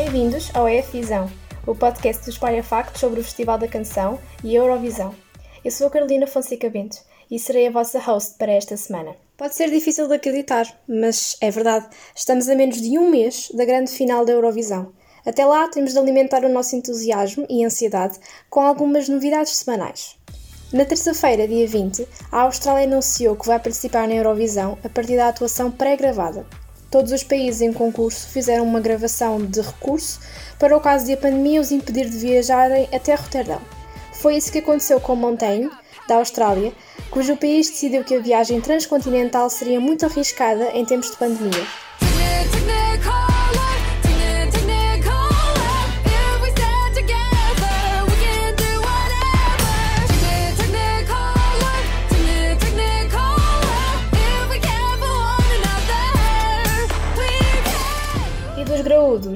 Bem-vindos ao EF Visão, o podcast do Espalha Factos sobre o Festival da Canção e Eurovisão. Eu sou a Carolina Fonseca Bento e serei a vossa host para esta semana. Pode ser difícil de acreditar, mas é verdade. Estamos a menos de um mês da grande final da Eurovisão. Até lá, temos de alimentar o nosso entusiasmo e ansiedade com algumas novidades semanais. Na terça-feira, dia 20, a Austrália anunciou que vai participar na Eurovisão a partir da atuação pré-gravada. Todos os países em concurso fizeram uma gravação de recurso para o caso de a pandemia os impedir de viajarem até Roterdão. Foi isso que aconteceu com Montaigne, da Austrália, cujo país decidiu que a viagem transcontinental seria muito arriscada em tempos de pandemia.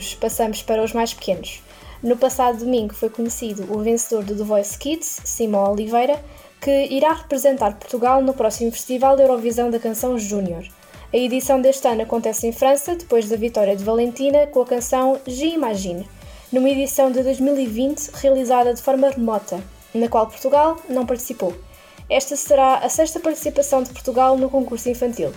Graúdos, passamos para os mais pequenos. No passado domingo foi conhecido o vencedor do The Voice Kids, Simão Oliveira, que irá representar Portugal no próximo Festival da Eurovisão da Canção Júnior. A edição deste ano acontece em França, depois da vitória de Valentina com a canção J'imagine, numa edição de 2020 realizada de forma remota, na qual Portugal não participou. Esta será a sexta participação de Portugal no concurso infantil.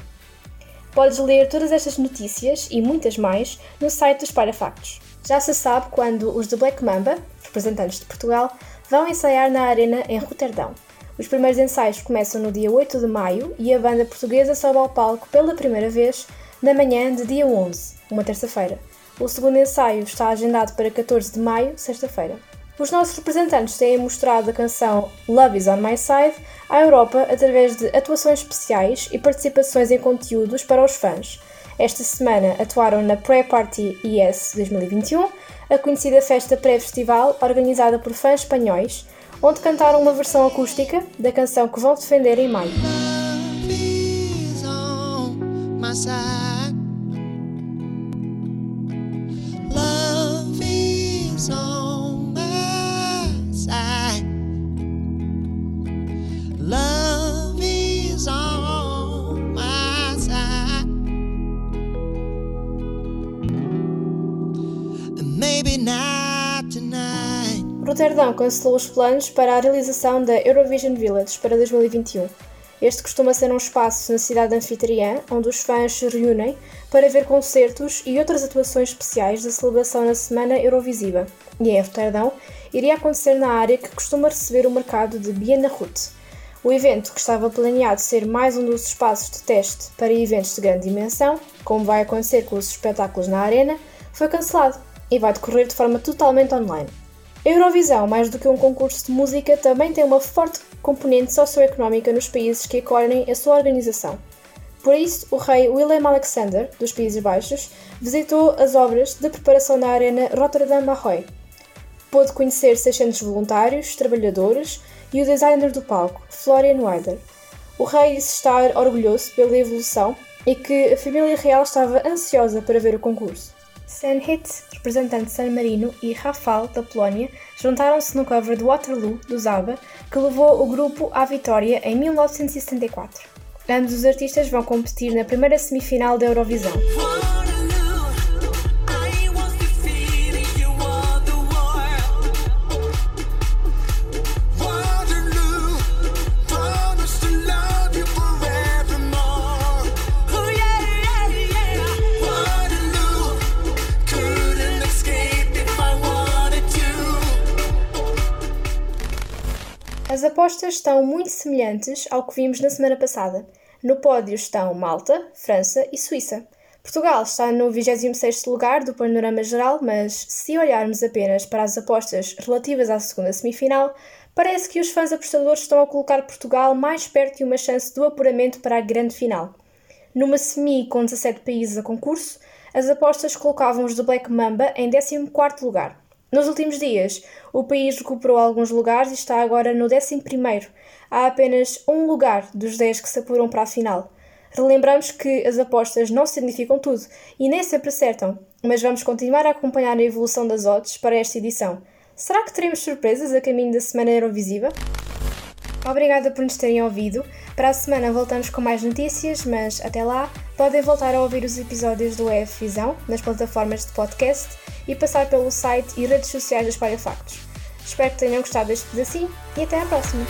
Podes ler todas estas notícias e muitas mais no site dos Parafactos. Já se sabe quando os The Black Mamba, representantes de Portugal, vão ensaiar na Arena em Roterdão. Os primeiros ensaios começam no dia 8 de maio e a banda portuguesa sobe ao palco pela primeira vez na manhã de dia 11, uma terça-feira. O segundo ensaio está agendado para 14 de maio, sexta-feira. Os nossos representantes têm mostrado a canção Love is on My Side à Europa através de atuações especiais e participações em conteúdos para os fãs. Esta semana atuaram na Pre-Party ES 2021, a conhecida festa pré-festival organizada por fãs espanhóis, onde cantaram uma versão acústica da canção que vão defender em maio. Roterdão cancelou os planos para a realização da Eurovision Village para 2021. Este costuma ser um espaço na cidade anfitriã onde os fãs se reúnem para ver concertos e outras atuações especiais da celebração na Semana Eurovisiva. E em Roterdão iria acontecer na área que costuma receber o mercado de Biennahut. O evento, que estava planeado ser mais um dos espaços de teste para eventos de grande dimensão, como vai acontecer com os espetáculos na Arena, foi cancelado e vai decorrer de forma totalmente online. A Eurovisão, mais do que um concurso de música, também tem uma forte componente socioeconómica nos países que acolhem a sua organização. Por isso, o rei Willem Alexander, dos Países Baixos, visitou as obras de preparação da Arena Rotterdam Ahoy. Pôde conhecer 600 voluntários, trabalhadores e o designer do palco, Florian Weider. O rei disse estar orgulhoso pela evolução e que a família real estava ansiosa para ver o concurso. Senhit, representante de San Marino, e Rafal, da Polónia, juntaram-se no cover de Waterloo, do Zaba, que levou o grupo à vitória em 1974. Ambos os artistas vão competir na primeira semifinal da Eurovisão. As apostas estão muito semelhantes ao que vimos na semana passada. No pódio estão Malta, França e Suíça. Portugal está no 26º lugar do panorama geral, mas se olharmos apenas para as apostas relativas à segunda semifinal, parece que os fãs apostadores estão a colocar Portugal mais perto de uma chance do apuramento para a grande final. Numa semi com 17 países a concurso, as apostas colocavam os do Black Mamba em 14º lugar. Nos últimos dias, o país recuperou alguns lugares e está agora no 11. Há apenas um lugar dos 10 que se apuram para a final. Relembramos que as apostas não significam tudo e nem sempre acertam, mas vamos continuar a acompanhar a evolução das odds para esta edição. Será que teremos surpresas a caminho da Semana Eurovisiva? Obrigada por nos terem ouvido. Para a semana voltamos com mais notícias, mas até lá podem voltar a ouvir os episódios do EF Visão nas plataformas de podcast e passar pelo site e redes sociais da Espalha Factos. Espero que tenham gostado deste pedacinho e até à próxima!